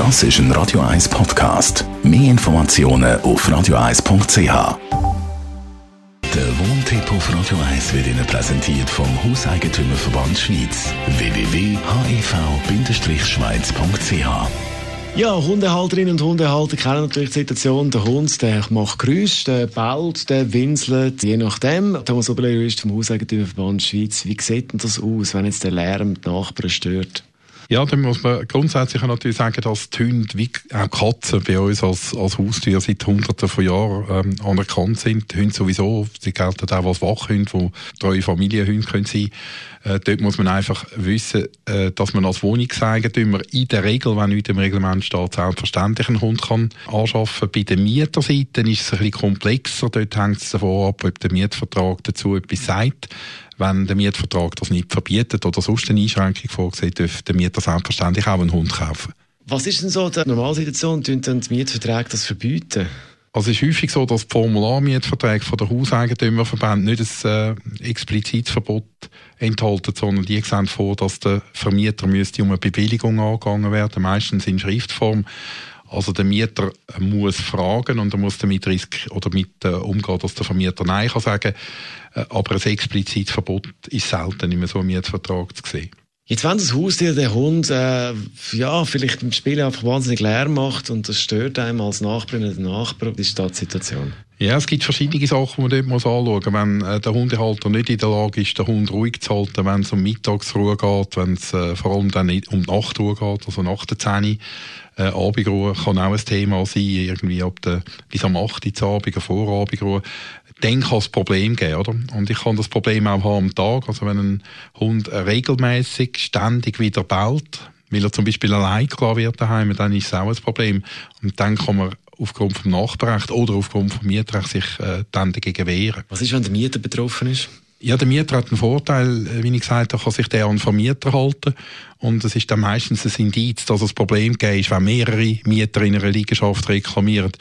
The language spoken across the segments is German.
Das ist ein Radio 1 Podcast. Mehr Informationen auf radio1.ch. Der Wohntipp auf Radio 1 wird Ihnen präsentiert vom Hauseigentümerverband Schweiz. www.hev-schweiz.ch Ja, Hundehalterinnen und Hundehalter kennen natürlich die Situation. Der Hund, der macht Geräusche, der bellt, der winselt, je nachdem. Thomas Oberlehrer ist vom Hauseigentümerverband Schweiz. Wie sieht denn das aus, wenn jetzt der Lärm die Nachbarn stört? Ja, dann muss man grundsätzlich natürlich sagen, dass die Hunde wie auch Katzen bei uns als, als Haustier seit Hunderten von Jahren ähm, anerkannt sind. Die Hunde sowieso, sie gelten auch als Wachhunde, die treue Familienhunde können sein äh, Dort muss man einfach wissen, äh, dass man als Wohnungseigentümer in der Regel, wenn nicht im Reglement steht, selbstverständlich einen Hund kann anschaffen. Bei der Mieterseite ist es ein bisschen komplexer. Dort hängt es davon ab, ob der Mietvertrag dazu etwas sagt wenn der Mietvertrag das nicht verbietet oder sonst eine Einschränkung vorgesehen, dürfte der Mieter selbstverständlich auch einen Hund kaufen. Was ist denn so die Normalsituation? Tun dann die Mietverträge das verbieten? Also es ist häufig so, dass die Formularmietverträge von der Hauseigentümerverband nicht ein äh, explizites Verbot enthalten, sondern die sehen vor, dass der Vermieter müsste um eine Bewilligung angegangen werden, meistens in Schriftform. Also der Mieter muss fragen und er muss damit risk oder mit äh, umgehen, dass der Vermieter Nein kann sagen. Äh, aber ein explizites Verbot ist selten in so einem Mietvertrag zu sehen. Jetzt, wenn das Haustier, der Hund, äh, ja, vielleicht im Spiel einfach wahnsinnig leer macht und das stört einem als Nachbarin oder Nachbar, wie ist da die Situation? Ja, es gibt verschiedene Sachen, die man dort anschauen muss. Wenn äh, der Hundehalter nicht in der Lage ist, den Hund ruhig zu halten, wenn es um Mittagsruhe geht, wenn es äh, vor allem dann um die Nachtruhe geht, also nach der 10 äh, Abendruhe kann auch ein Thema sein, irgendwie ab der, bis am 8 Uhr Abend, vor Abendruhe. Dann kann es Problem geben, oder? Und ich kann das Problem auch haben am Tag. Also wenn ein Hund regelmäßig ständig wieder bellt, weil er zum Beispiel allein klar wird daheim, dann ist es auch ein Problem. Und dann kann man aufgrund vom Nachbarrecht oder aufgrund vom Mietrecht sich äh, dann dagegen wehren. Was ist, wenn der Mieter betroffen ist? Ja, der Mieter hat einen Vorteil, äh, wie ich gesagt habe, kann sich der an den Vermieter halten. Und es ist dann meistens ein Indiz, dass es ein Problem gibt, wenn mehrere Mieter in einer Liegenschaft reklamieren.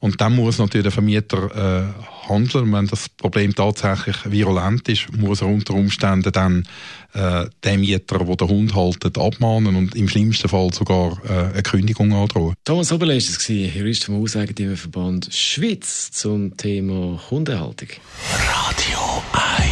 Und dann muss natürlich der Vermieter äh, handeln. Wenn das Problem tatsächlich virulent ist, muss er unter Umständen dann äh, den Mieter, der den Hund haltet, abmahnen und im schlimmsten Fall sogar äh, eine Kündigung androhen. Thomas Oberle ist es, Jurist vom Hauseigentümerverband Schweiz zum Thema Hundehaltung. Radio 1